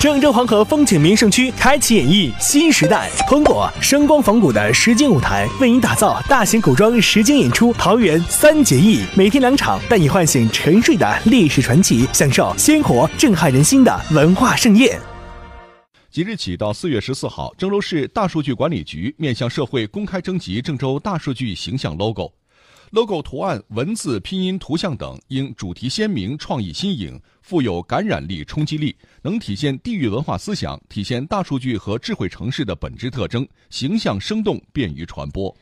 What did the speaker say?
郑州黄河风景名胜区开启演绎新时代，通过声光仿古的实景舞台，为您打造大型古装实景演出《桃园三结义》，每天两场，带你唤醒沉睡的历史传奇，享受鲜活震撼人心的文化盛宴。即日起到四月十四号，郑州市大数据管理局面向社会公开征集郑州大数据形象 logo。Logo 图案、文字、拼音、图像等应主题鲜明、创意新颖，富有感染力、冲击力，能体现地域文化思想，体现大数据和智慧城市的本质特征，形象生动，便于传播。